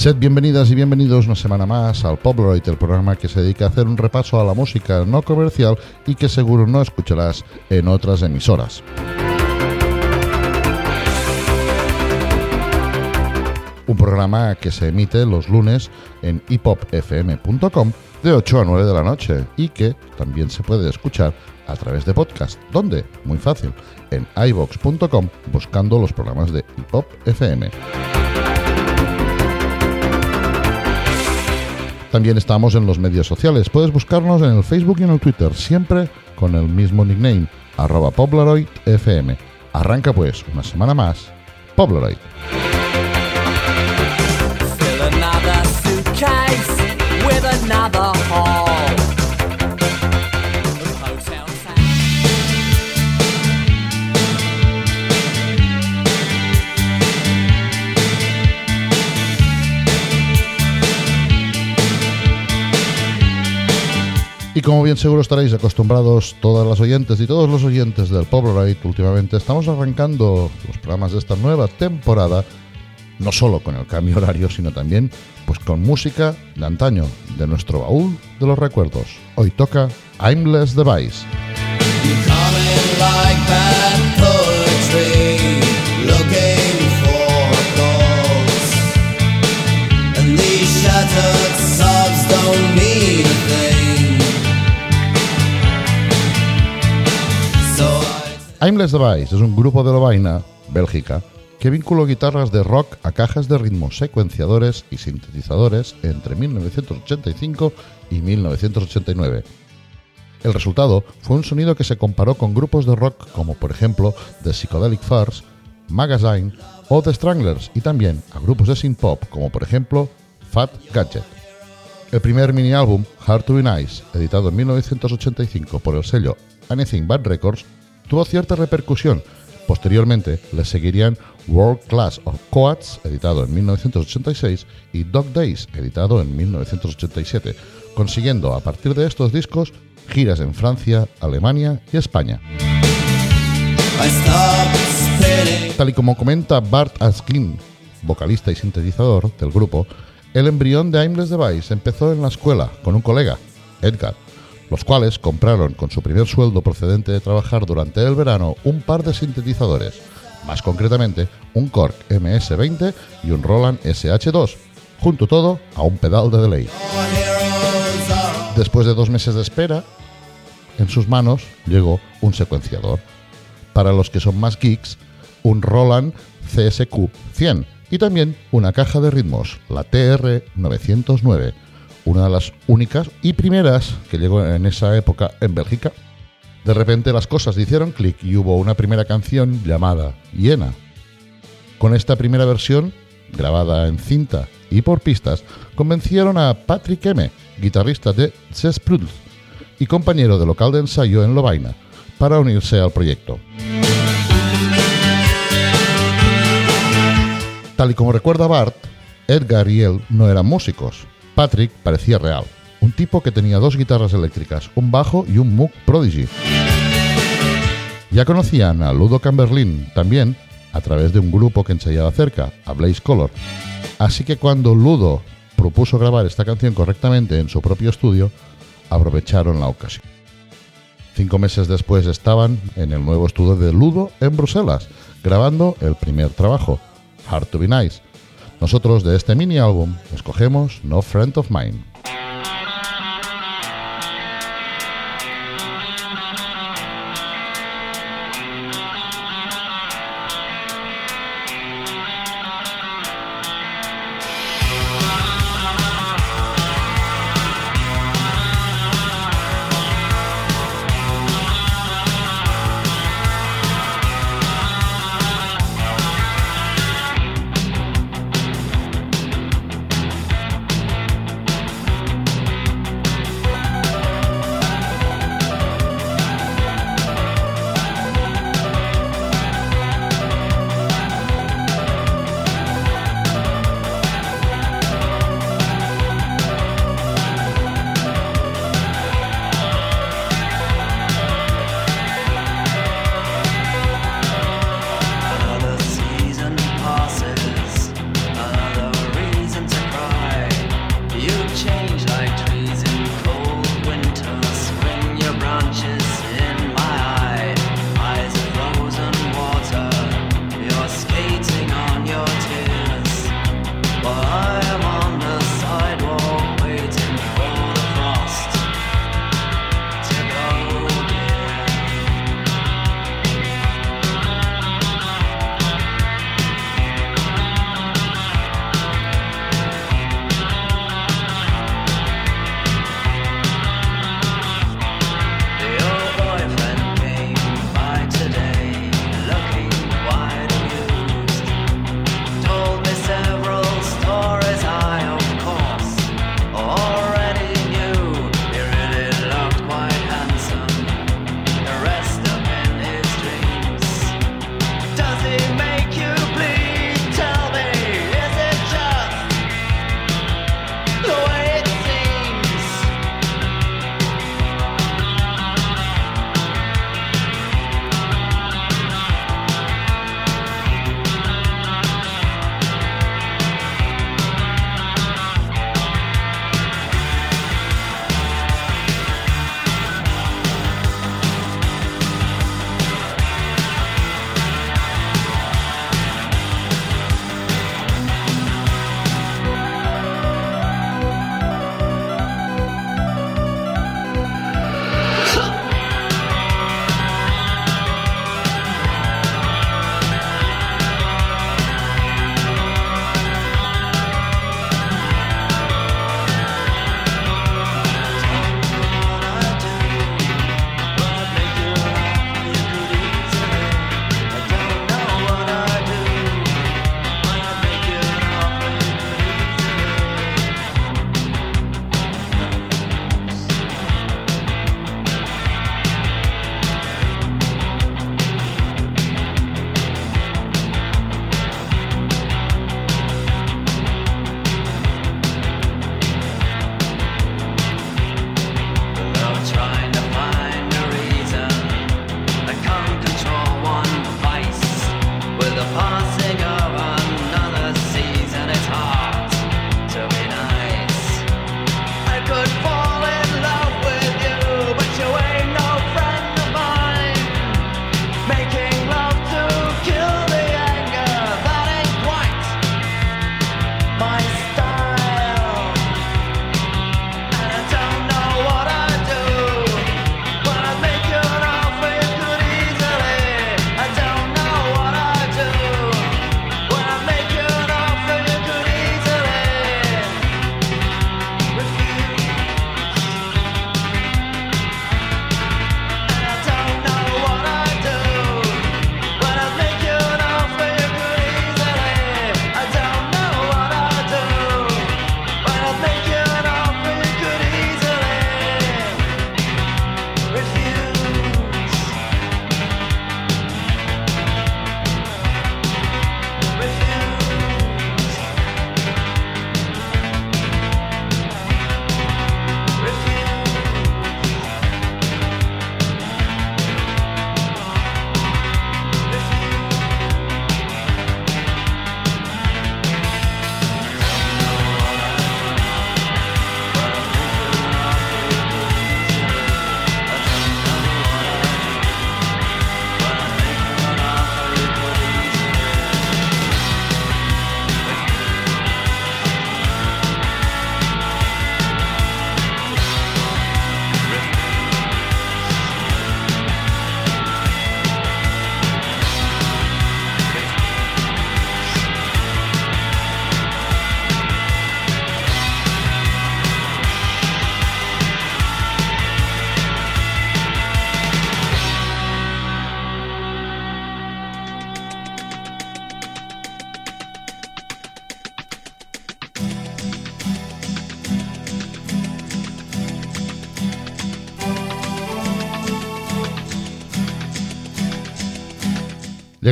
Sed bienvenidas y bienvenidos una semana más al Polaroid, el programa que se dedica a hacer un repaso a la música no comercial y que seguro no escucharás en otras emisoras. Un programa que se emite los lunes en hiphopfm.com de 8 a 9 de la noche y que también se puede escuchar a través de podcast. ¿Dónde? Muy fácil, en ivox.com buscando los programas de Hip También estamos en los medios sociales. Puedes buscarnos en el Facebook y en el Twitter, siempre con el mismo nickname, arroba PoblaroidFM. Arranca pues una semana más, Poblaroid. Y como bien seguro estaréis acostumbrados todas las oyentes y todos los oyentes del Poblaroid últimamente, estamos arrancando los programas de esta nueva temporada, no solo con el cambio horario, sino también pues con música de antaño, de nuestro baúl de los recuerdos. Hoy toca Aimless Device. Aimless Device es un grupo de Lovaina, Bélgica, que vinculó guitarras de rock a cajas de ritmo secuenciadores y sintetizadores entre 1985 y 1989. El resultado fue un sonido que se comparó con grupos de rock como por ejemplo The Psychedelic Furs, Magazine o The Stranglers y también a grupos de synth pop como por ejemplo Fat Gadget. El primer mini álbum, Hard to Be Nice, editado en 1985 por el sello Anything Bad Records, tuvo cierta repercusión. Posteriormente le seguirían World Class of Coats, editado en 1986, y Dog Days, editado en 1987, consiguiendo a partir de estos discos giras en Francia, Alemania y España. Tal y como comenta Bart Askin, vocalista y sintetizador del grupo, el embrión de Aimless Device empezó en la escuela con un colega, Edgar, los cuales compraron con su primer sueldo procedente de trabajar durante el verano un par de sintetizadores, más concretamente un Korg MS-20 y un Roland SH2, junto todo a un pedal de delay. Después de dos meses de espera, en sus manos llegó un secuenciador. Para los que son más geeks, un Roland CSQ 100 y también una caja de ritmos, la TR909, una de las únicas y primeras que llegó en esa época en Bélgica. De repente las cosas hicieron clic y hubo una primera canción llamada Hiena. Con esta primera versión, grabada en cinta y por pistas, convencieron a Patrick M., guitarrista de Zesprudel y compañero de local de ensayo en Lovaina, para unirse al proyecto. Tal y como recuerda Bart, Edgar y él no eran músicos. Patrick parecía real, un tipo que tenía dos guitarras eléctricas, un bajo y un Moog Prodigy. Ya conocían a Ludo Camberlin también a través de un grupo que ensayaba cerca, a Blaze Color. Así que cuando Ludo propuso grabar esta canción correctamente en su propio estudio, aprovecharon la ocasión. Cinco meses después estaban en el nuevo estudio de Ludo en Bruselas, grabando el primer trabajo, Hard to Be Nice. Nosotros de este mini álbum escogemos No Friend of Mine.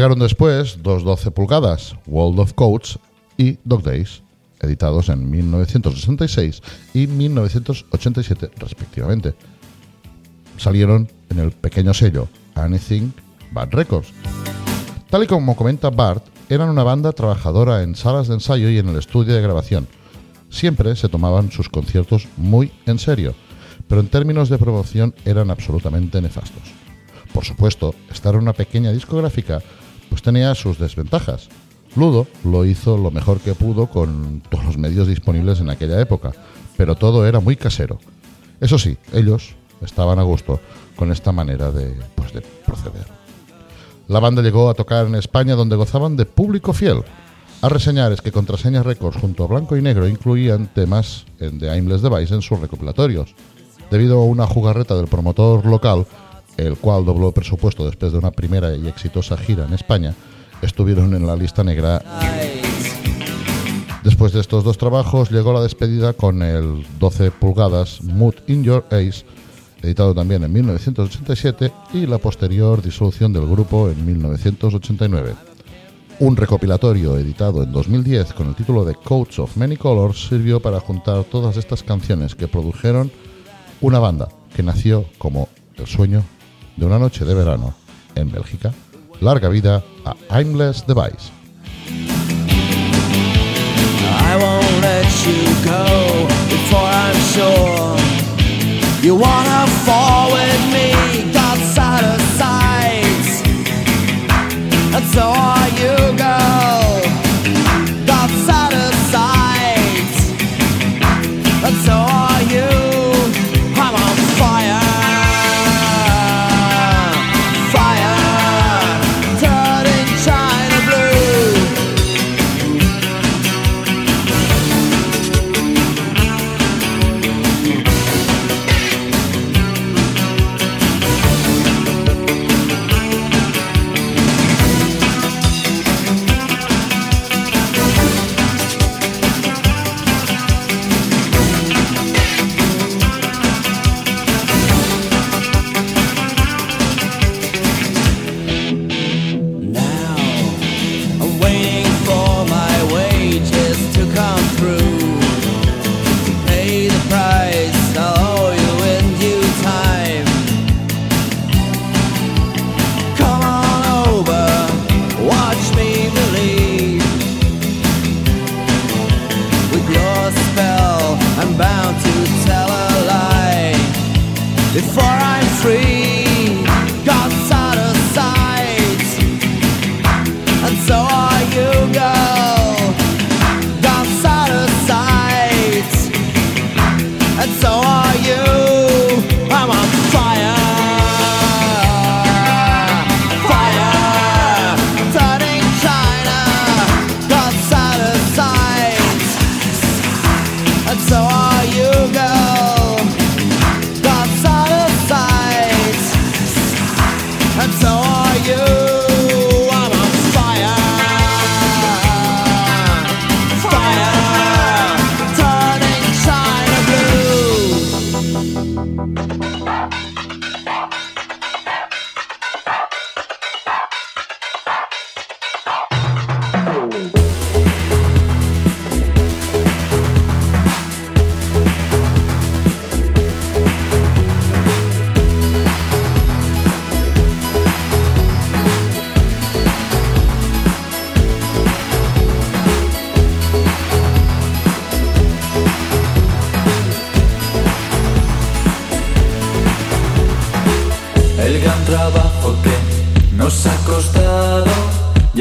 Llegaron después dos 12 pulgadas, World of Codes y Dog Days, editados en 1966 y 1987 respectivamente. Salieron en el pequeño sello Anything Bad Records. Tal y como comenta Bart, eran una banda trabajadora en salas de ensayo y en el estudio de grabación. Siempre se tomaban sus conciertos muy en serio, pero en términos de promoción eran absolutamente nefastos. Por supuesto, estar en una pequeña discográfica pues tenía sus desventajas. Ludo lo hizo lo mejor que pudo con todos los medios disponibles en aquella época, pero todo era muy casero. Eso sí, ellos estaban a gusto con esta manera de, pues, de proceder. La banda llegó a tocar en España donde gozaban de público fiel. A reseñar es que Contraseña Records junto a Blanco y Negro incluían temas en The Aimless Device en sus recopilatorios. Debido a una jugarreta del promotor local, el cual dobló presupuesto después de una primera y exitosa gira en España, estuvieron en la lista negra. Después de estos dos trabajos llegó la despedida con el 12 pulgadas Mood in Your Ace, editado también en 1987, y la posterior disolución del grupo en 1989. Un recopilatorio editado en 2010 con el título de Coats of Many Colors sirvió para juntar todas estas canciones que produjeron una banda que nació como el sueño de una noche de verano en Bélgica. Larga vida a Aimless Device. I won't let you go before I'm sure you wanna fall with me, God side of sight. And so are you, girl,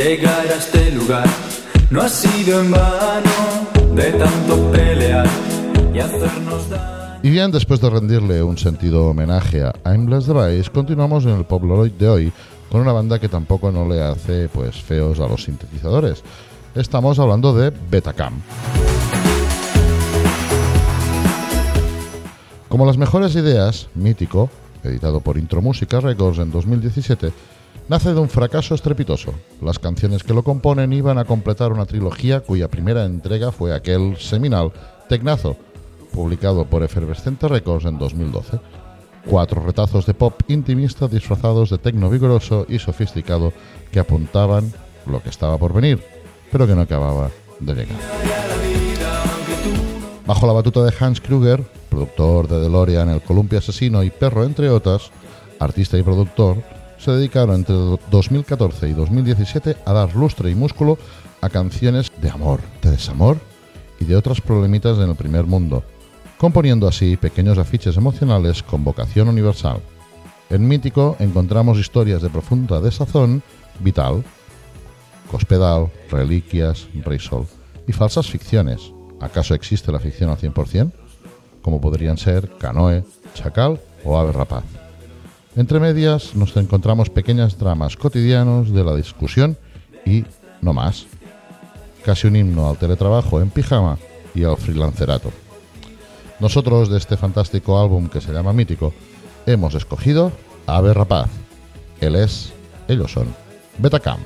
llegar a este lugar no ha sido en vano de tanto pelear y hacernos daño. Y bien, después de rendirle un sentido homenaje a Aimless Device, continuamos en el Polaroid de hoy con una banda que tampoco no le hace pues feos a los sintetizadores. Estamos hablando de Betacam. Como las mejores ideas, Mítico, editado por Intro Música Records en 2017, nace de un fracaso estrepitoso. Las canciones que lo componen iban a completar una trilogía cuya primera entrega fue aquel seminal Tecnazo, publicado por Efervescente Records en 2012. Cuatro retazos de pop intimista disfrazados de tecno vigoroso y sofisticado que apuntaban lo que estaba por venir, pero que no acababa de llegar. Bajo la batuta de Hans Kruger, productor de DeLorean, El Columpio Asesino y Perro, entre otras, artista y productor, se dedicaron entre 2014 y 2017 a dar lustre y músculo a canciones de amor, de desamor y de otras problemitas en el primer mundo, componiendo así pequeños afiches emocionales con vocación universal. En Mítico encontramos historias de profunda desazón vital, cospedal, reliquias, risol y falsas ficciones. ¿Acaso existe la ficción al 100%? Como podrían ser Canoe, Chacal o Ave Rapaz. Entre medias nos encontramos pequeñas dramas cotidianos de la discusión y no más. Casi un himno al teletrabajo en pijama y al freelancerato. Nosotros de este fantástico álbum que se llama Mítico hemos escogido Ave Rapaz. Él es, ellos son, Betacam.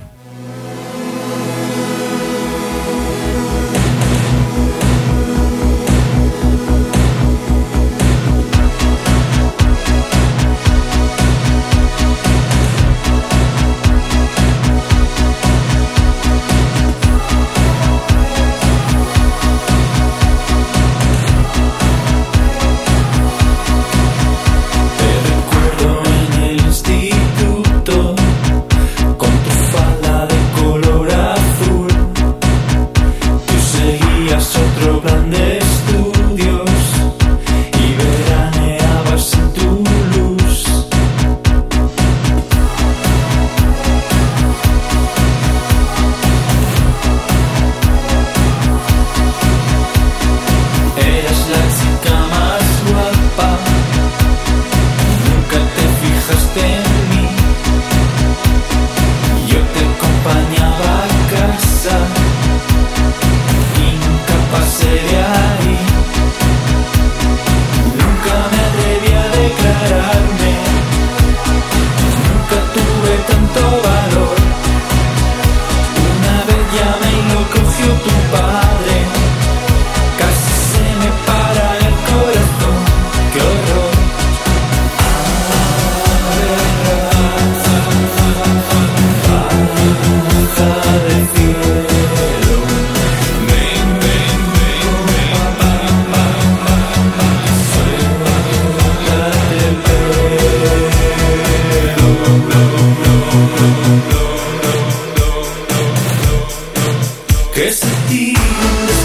¿Qué sé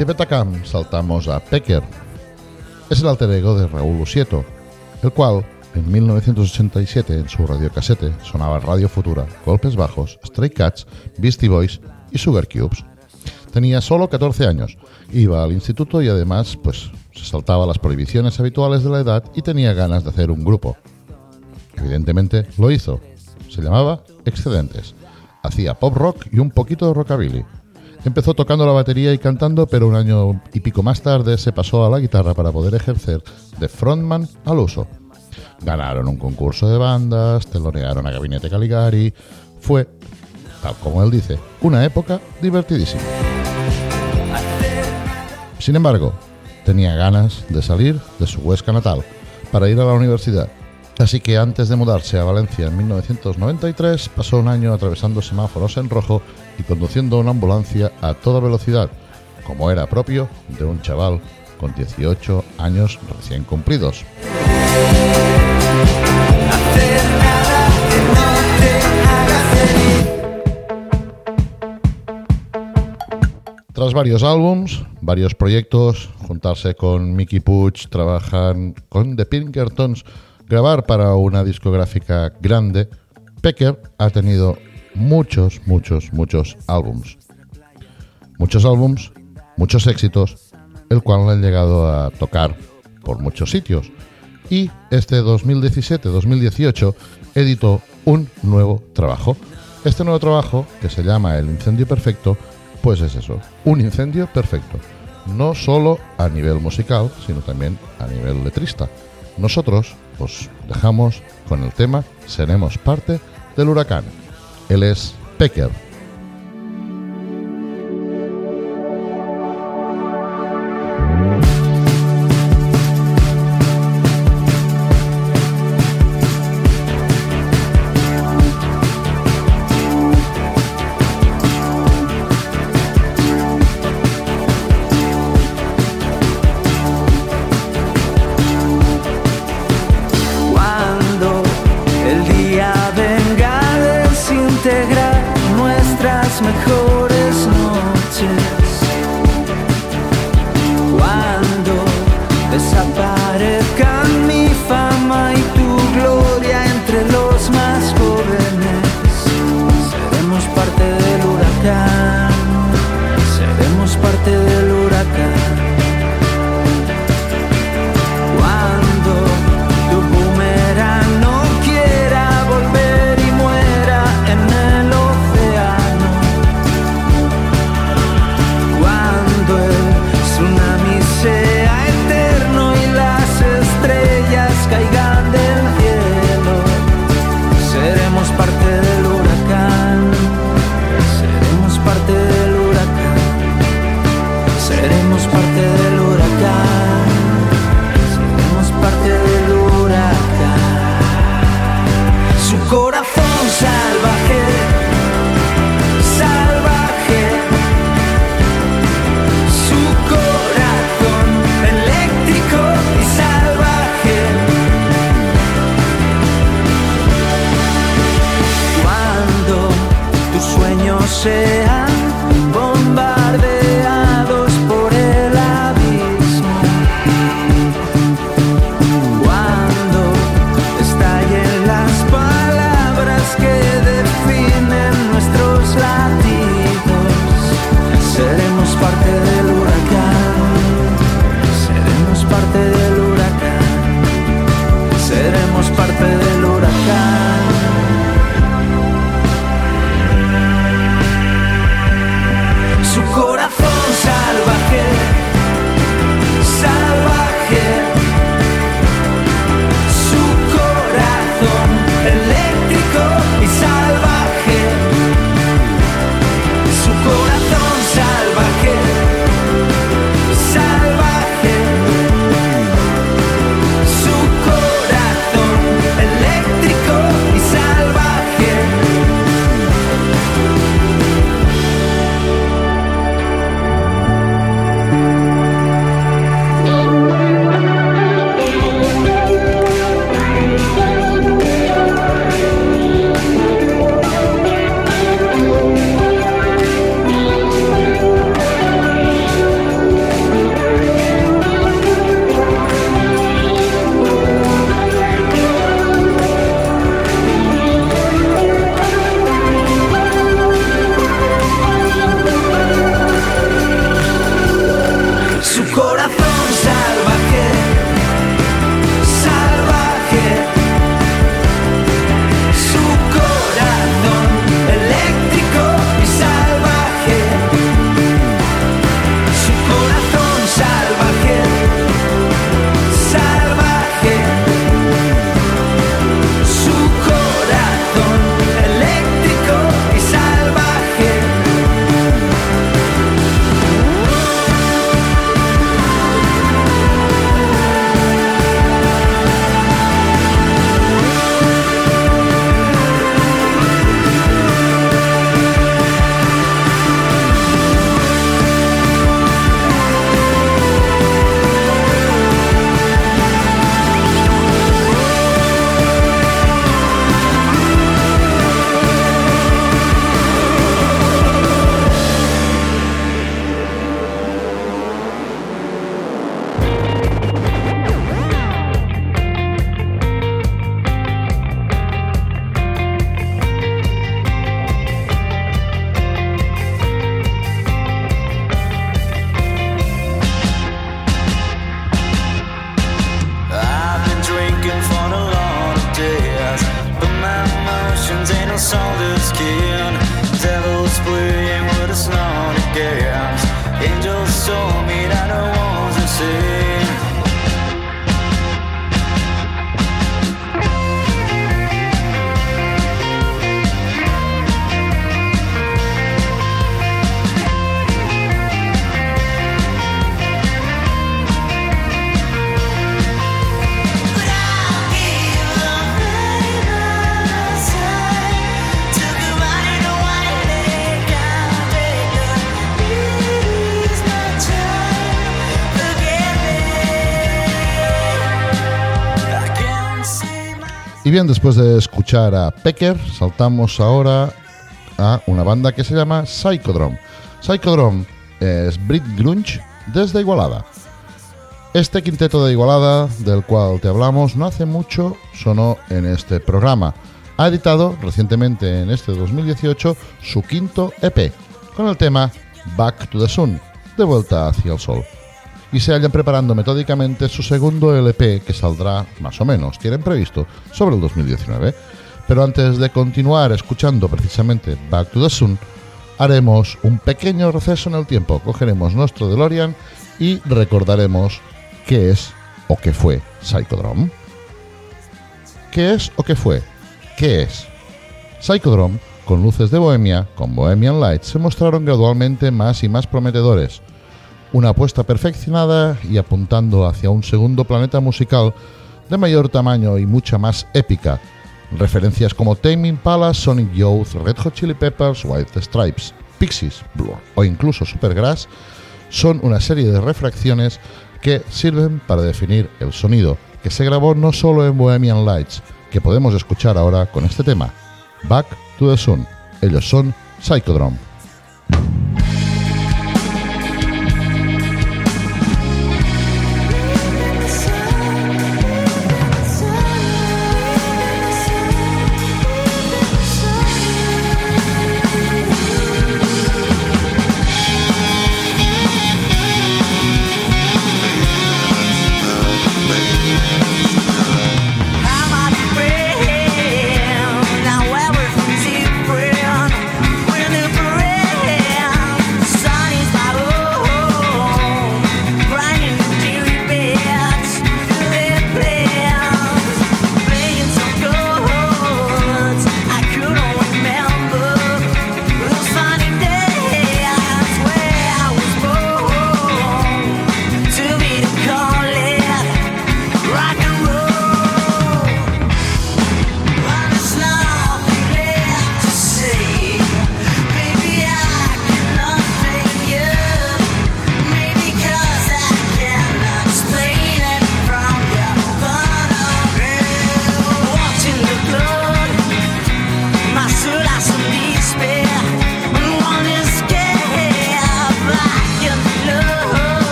De Betacam saltamos a Pecker. Es el alter ego de Raúl Usieto, el cual en 1987 en su radiocasete sonaba Radio Futura, Golpes Bajos, Stray Cats, Beastie Boys y Sugar Cubes. Tenía solo 14 años, iba al instituto y además pues se saltaba las prohibiciones habituales de la edad y tenía ganas de hacer un grupo. Evidentemente lo hizo. Se llamaba Excedentes. Hacía pop rock y un poquito de rockabilly. Empezó tocando la batería y cantando, pero un año y pico más tarde se pasó a la guitarra para poder ejercer de frontman al uso. Ganaron un concurso de bandas, telonearon a Gabinete Caligari. Fue, tal como él dice, una época divertidísima. Sin embargo, tenía ganas de salir de su Huesca natal para ir a la universidad. Así que antes de mudarse a Valencia en 1993, pasó un año atravesando semáforos en rojo y conduciendo una ambulancia a toda velocidad, como era propio de un chaval con 18 años recién cumplidos. Tras varios álbums, varios proyectos, juntarse con Mickey Puch, trabajar con The Pinkertons, grabar para una discográfica grande, Pecker ha tenido muchos, muchos, muchos álbums. Muchos álbums, muchos éxitos, el cual han llegado a tocar por muchos sitios. Y este 2017-2018 editó un nuevo trabajo. Este nuevo trabajo, que se llama El Incendio Perfecto, pues es eso, un incendio perfecto. No solo a nivel musical, sino también a nivel letrista. Nosotros os dejamos con el tema Seremos parte del huracán. Él es Pecker. 谁啊？Y bien, después de escuchar a Pecker, saltamos ahora a una banda que se llama Psychodrome. Psychodrome es Brit Grunge desde Igualada. Este quinteto de Igualada, del cual te hablamos no hace mucho, sonó en este programa. Ha editado recientemente en este 2018 su quinto EP, con el tema Back to the Sun, de vuelta hacia el sol y se hallan preparando metódicamente su segundo LP que saldrá más o menos, tienen previsto, sobre el 2019. Pero antes de continuar escuchando precisamente Back to the Sun, haremos un pequeño receso en el tiempo, cogeremos nuestro DeLorean y recordaremos qué es o qué fue Psychodrome. ¿Qué es o qué fue? ¿Qué es? Psychodrome, con luces de Bohemia, con Bohemian Lights, se mostraron gradualmente más y más prometedores una apuesta perfeccionada y apuntando hacia un segundo planeta musical de mayor tamaño y mucha más épica. Referencias como Tame Impala, Sonic Youth, Red Hot Chili Peppers, White Stripes, Pixies, Blur o incluso Supergrass son una serie de refracciones que sirven para definir el sonido, que se grabó no solo en Bohemian Lights, que podemos escuchar ahora con este tema, Back to the Sun. Ellos son Psychodrome.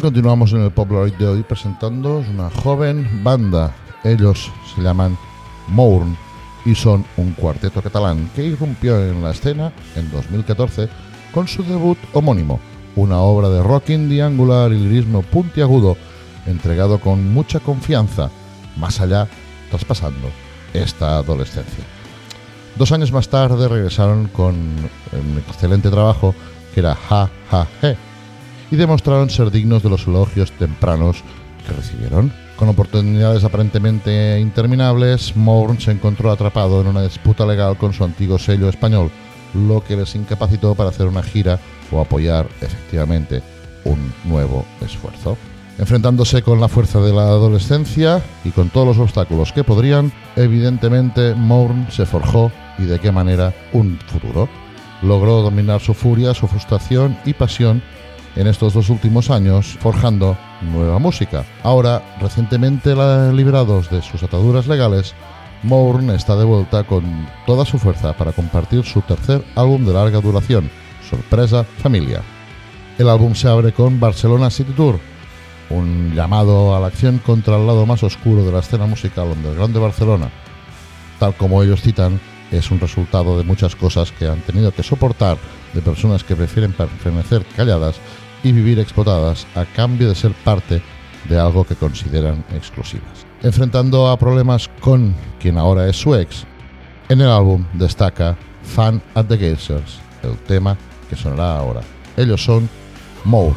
Continuamos en el Polaroid de hoy presentando una joven banda. Ellos se llaman Mourn y son un cuarteto catalán que irrumpió en la escena en 2014 con su debut homónimo, una obra de rock indie angular y lirismo puntiagudo entregado con mucha confianza, más allá, traspasando esta adolescencia. Dos años más tarde regresaron con un excelente trabajo que era Ja Ja He y demostraron ser dignos de los elogios tempranos que recibieron. Con oportunidades aparentemente interminables, Mourn se encontró atrapado en una disputa legal con su antiguo sello español, lo que les incapacitó para hacer una gira o apoyar efectivamente un nuevo esfuerzo. Enfrentándose con la fuerza de la adolescencia y con todos los obstáculos que podrían, evidentemente Mourn se forjó y de qué manera un futuro. Logró dominar su furia, su frustración y pasión en estos dos últimos años forjando nueva música. Ahora, recientemente liberados de sus ataduras legales, Mourn está de vuelta con toda su fuerza para compartir su tercer álbum de larga duración, Sorpresa Familia. El álbum se abre con Barcelona City Tour, un llamado a la acción contra el lado más oscuro de la escena musical underground de Barcelona. Tal como ellos citan, es un resultado de muchas cosas que han tenido que soportar de personas que prefieren permanecer calladas y vivir explotadas a cambio de ser parte de algo que consideran exclusivas. Enfrentando a problemas con quien ahora es su ex, en el álbum destaca Fan at the Geysers, el tema que sonará ahora. Ellos son Mourn.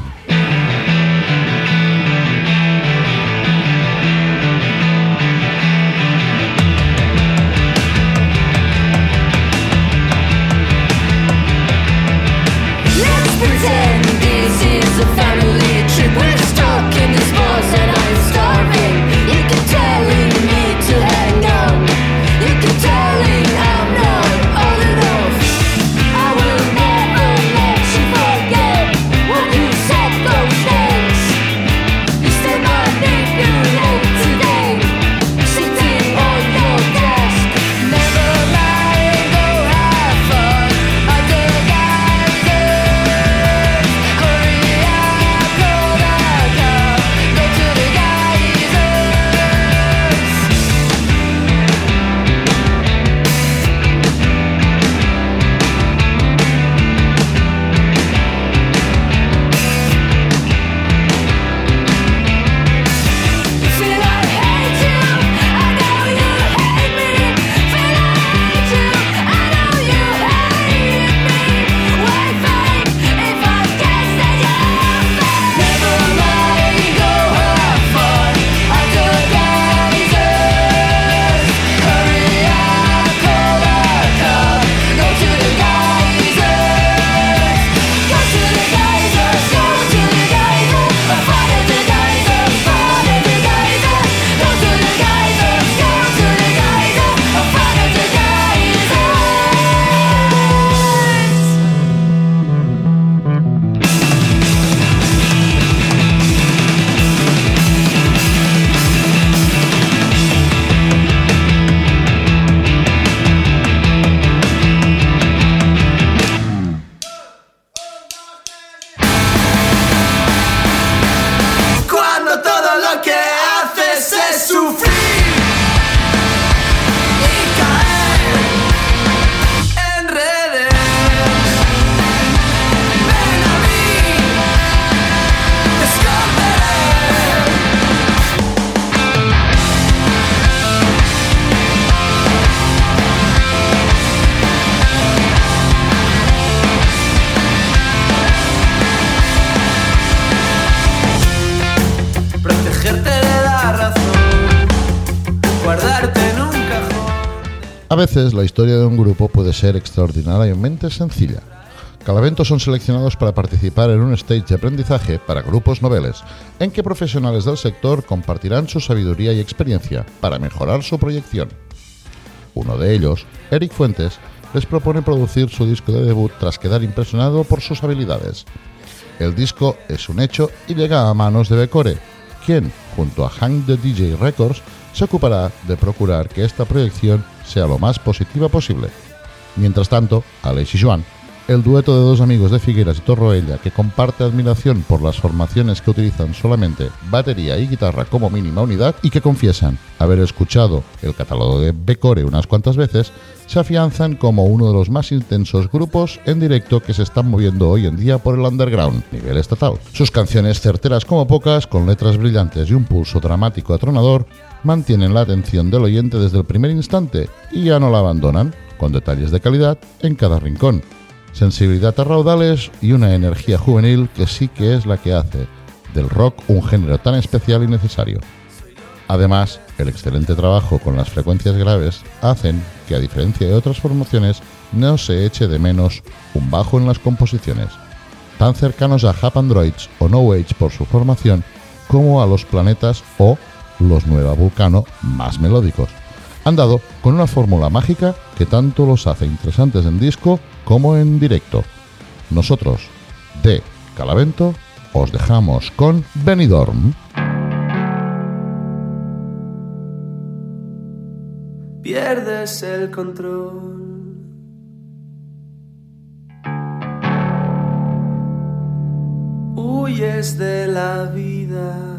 Veces la historia de un grupo puede ser extraordinariamente sencilla. Cada son seleccionados para participar en un stage de aprendizaje para grupos noveles, en que profesionales del sector compartirán su sabiduría y experiencia para mejorar su proyección. Uno de ellos, Eric Fuentes, les propone producir su disco de debut tras quedar impresionado por sus habilidades. El disco es un hecho y llega a manos de Becore, quien, junto a Hank the DJ Records, se ocupará de procurar que esta proyección sea lo más positiva posible. Mientras tanto, Aleix y Joan el dueto de dos amigos de Figueras y Torroella que comparte admiración por las formaciones que utilizan solamente batería y guitarra como mínima unidad y que confiesan haber escuchado el catálogo de Becore unas cuantas veces, se afianzan como uno de los más intensos grupos en directo que se están moviendo hoy en día por el underground, nivel estatal. Sus canciones certeras como pocas, con letras brillantes y un pulso dramático atronador, mantienen la atención del oyente desde el primer instante y ya no la abandonan, con detalles de calidad en cada rincón, sensibilidad a raudales y una energía juvenil que sí que es la que hace del rock un género tan especial y necesario. Además, el excelente trabajo con las frecuencias graves hacen que, a diferencia de otras formaciones, no se eche de menos un bajo en las composiciones, tan cercanos a Hap Androids o No Age por su formación, como a los planetas o los Nueva Vulcano más melódicos. Han dado con una fórmula mágica que tanto los hace interesantes en disco como en directo. Nosotros, de Calavento, os dejamos con Benidorm. pierdes el control. Huyes de la vida.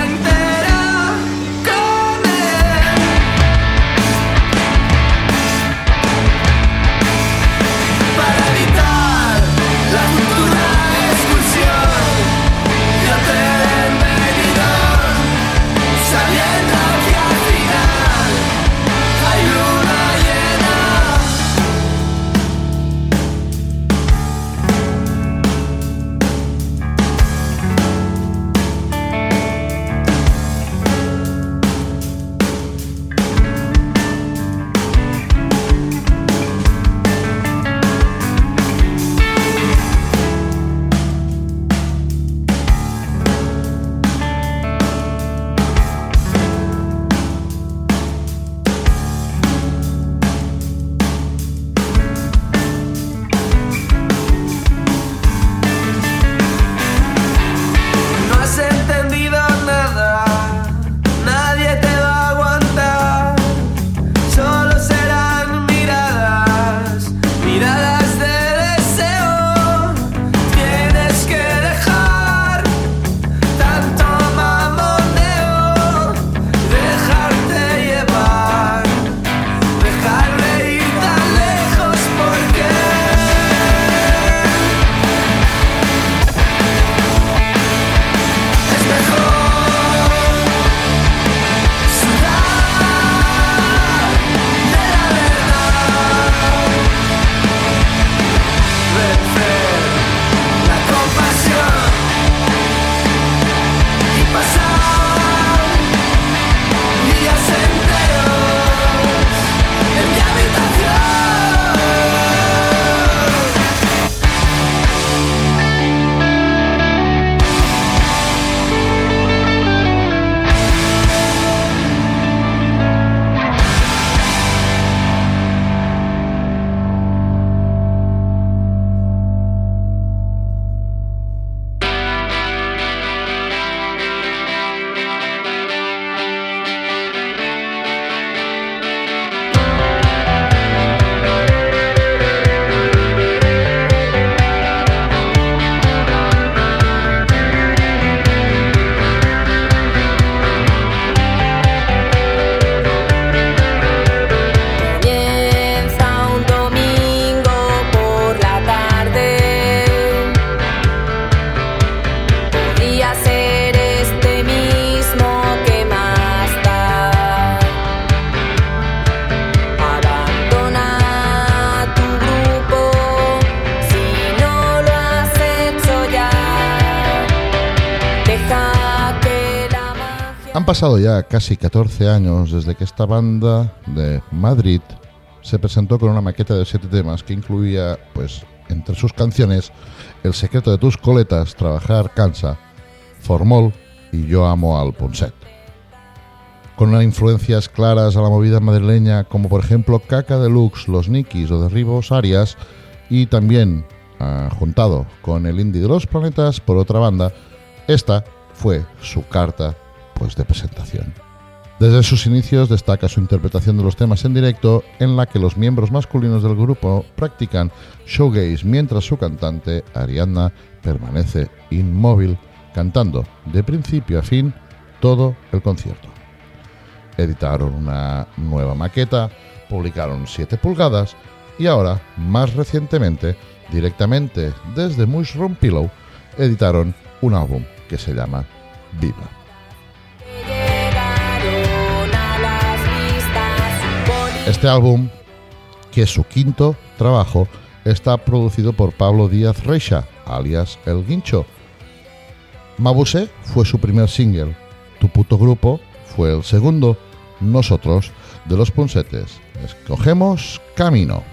Han pasado ya casi 14 años desde que esta banda de Madrid se presentó con una maqueta de siete temas que incluía, pues, entre sus canciones, El secreto de tus coletas, Trabajar cansa, Formol y Yo amo al Ponset. Con unas influencias claras a la movida madrileña, como por ejemplo Caca Deluxe, Los Nikis o Derribos Arias, y también ah, juntado con el indie de los planetas por otra banda, esta fue su carta pues, de presentación. Desde sus inicios destaca su interpretación de los temas en directo, en la que los miembros masculinos del grupo practican showgaze mientras su cantante, Ariadna, permanece inmóvil, cantando de principio a fin todo el concierto. Editaron una nueva maqueta, publicaron 7 pulgadas y ahora, más recientemente, directamente desde Mushroom Pillow, editaron un álbum que se llama Viva. Este álbum, que es su quinto trabajo, está producido por Pablo Díaz Reixa, alias El Guincho. Mabuse fue su primer single, Tu puto grupo fue el segundo, Nosotros de los Punsetes. Escogemos Camino.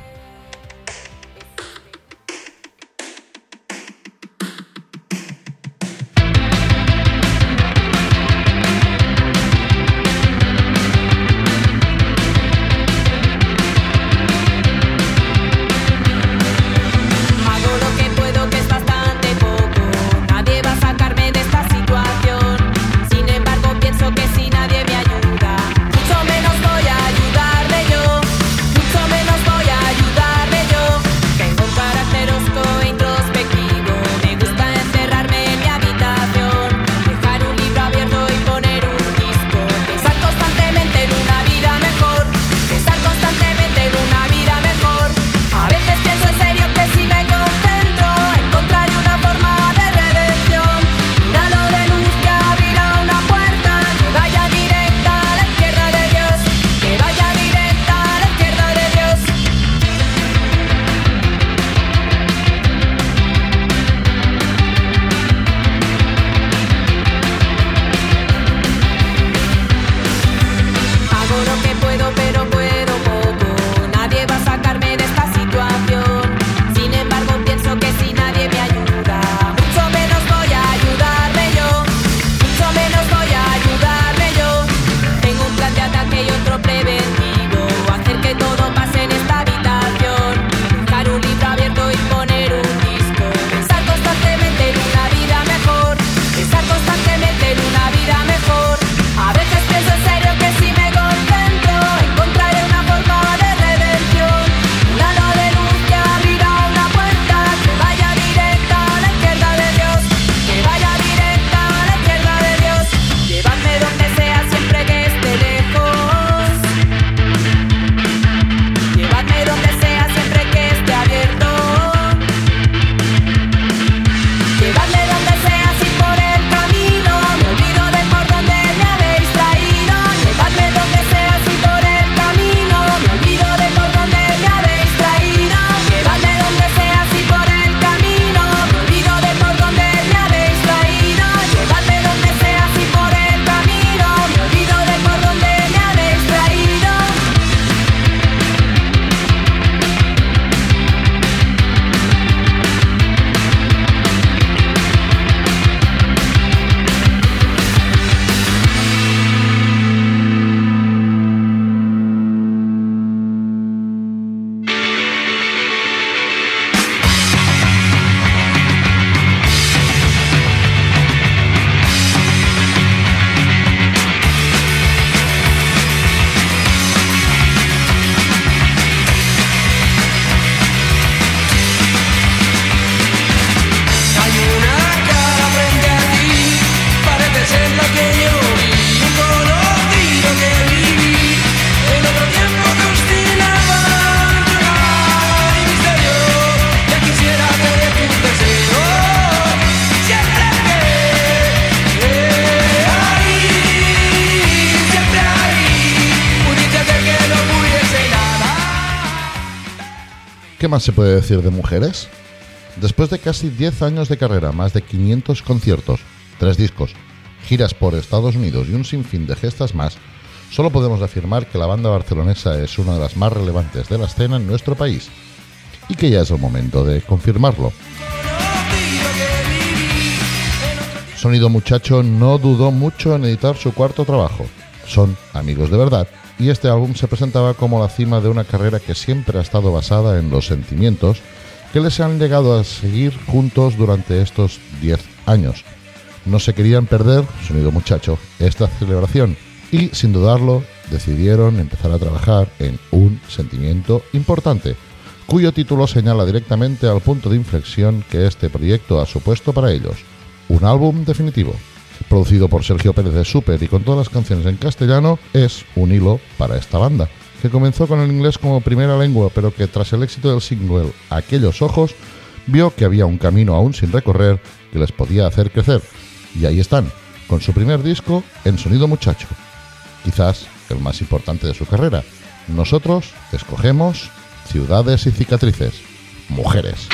¿qué más se puede decir de mujeres? Después de casi 10 años de carrera, más de 500 conciertos, 3 discos, giras por Estados Unidos y un sinfín de gestas más, solo podemos afirmar que la banda barcelonesa es una de las más relevantes de la escena en nuestro país y que ya es el momento de confirmarlo. Sonido Muchacho no dudó mucho en editar su cuarto trabajo. Son amigos de verdad y este álbum se presentaba como la cima de una carrera que siempre ha estado basada en los sentimientos que les han llegado a seguir juntos durante estos 10 años. No se querían perder, Sonido Muchacho, esta celebración y sin dudarlo decidieron empezar a trabajar en un sentimiento importante, cuyo título señala directamente al punto de inflexión que este proyecto ha supuesto para ellos, un álbum definitivo. Producido por Sergio Pérez de Super y con todas las canciones en castellano, es un hilo para esta banda, que comenzó con el inglés como primera lengua, pero que tras el éxito del single Aquellos Ojos, vio que había un camino aún sin recorrer que les podía hacer crecer. Y ahí están, con su primer disco en Sonido Muchacho, quizás el más importante de su carrera. Nosotros escogemos Ciudades y Cicatrices, Mujeres.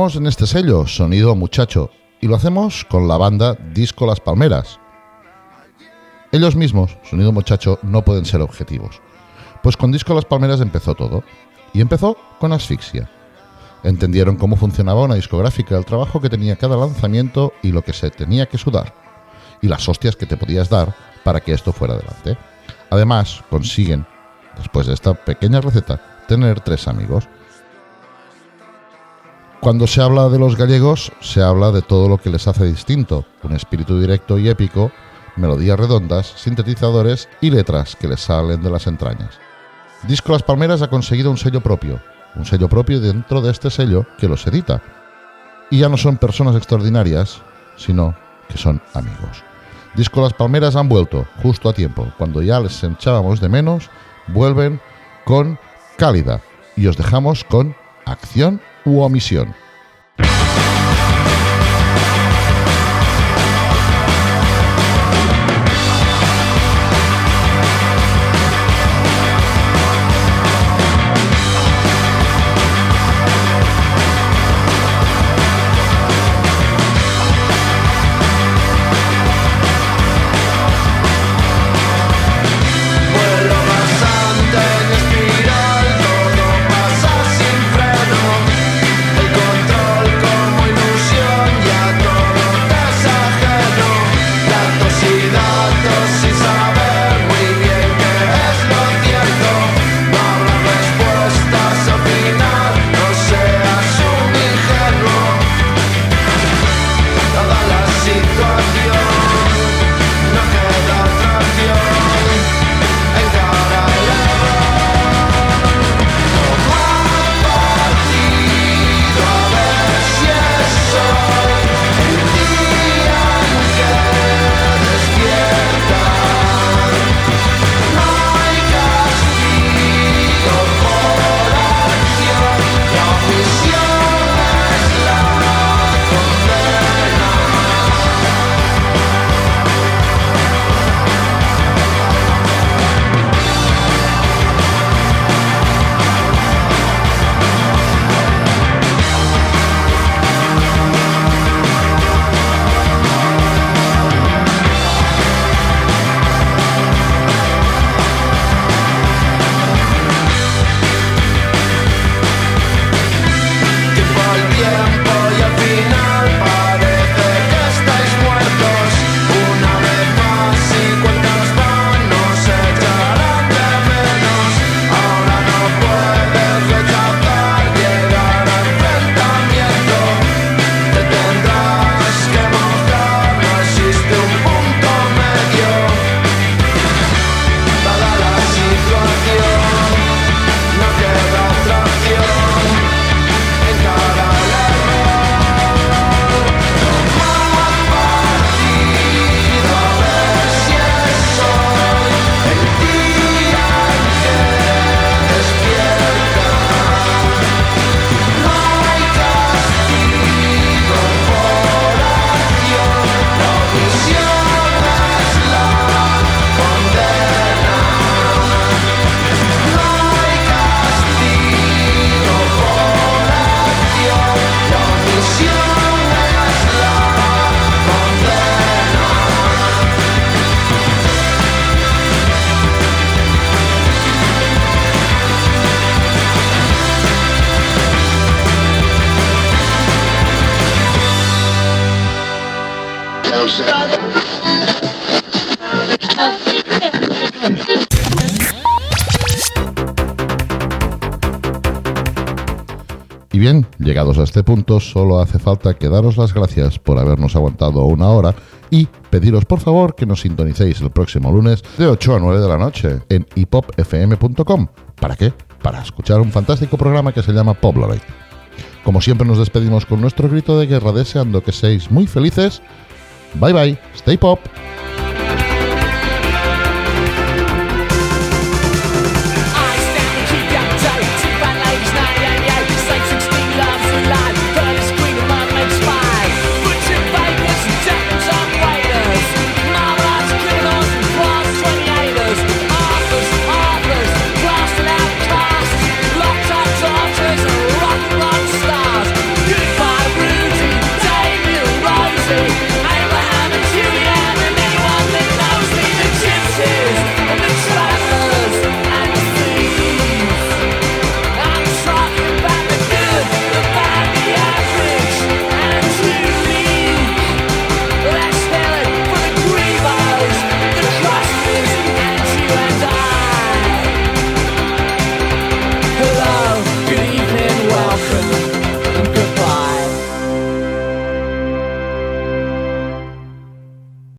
En este sello, Sonido Muchacho, y lo hacemos con la banda Disco Las Palmeras. Ellos mismos, Sonido Muchacho, no pueden ser objetivos, pues con Disco Las Palmeras empezó todo, y empezó con Asfixia. Entendieron cómo funcionaba una discográfica, el trabajo que tenía cada lanzamiento y lo que se tenía que sudar, y las hostias que te podías dar para que esto fuera adelante. Además, consiguen, después de esta pequeña receta, tener tres amigos, cuando se habla de los gallegos, se habla de todo lo que les hace distinto, un espíritu directo y épico, melodías redondas, sintetizadores y letras que les salen de las entrañas. Disco Las Palmeras ha conseguido un sello propio, un sello propio dentro de este sello que los edita. Y ya no son personas extraordinarias, sino que son amigos. Disco Las Palmeras han vuelto justo a tiempo, cuando ya les echábamos de menos, vuelven con Cálida y os dejamos con Acción u omisión. bien, llegados a este punto, solo hace falta que daros las gracias por habernos aguantado una hora y pediros por favor que nos sintonicéis el próximo lunes de 8 a 9 de la noche en hipopfm.com. ¿Para qué? Para escuchar un fantástico programa que se llama Poblorite. Como siempre nos despedimos con nuestro grito de guerra deseando que seáis muy felices. Bye bye, stay pop.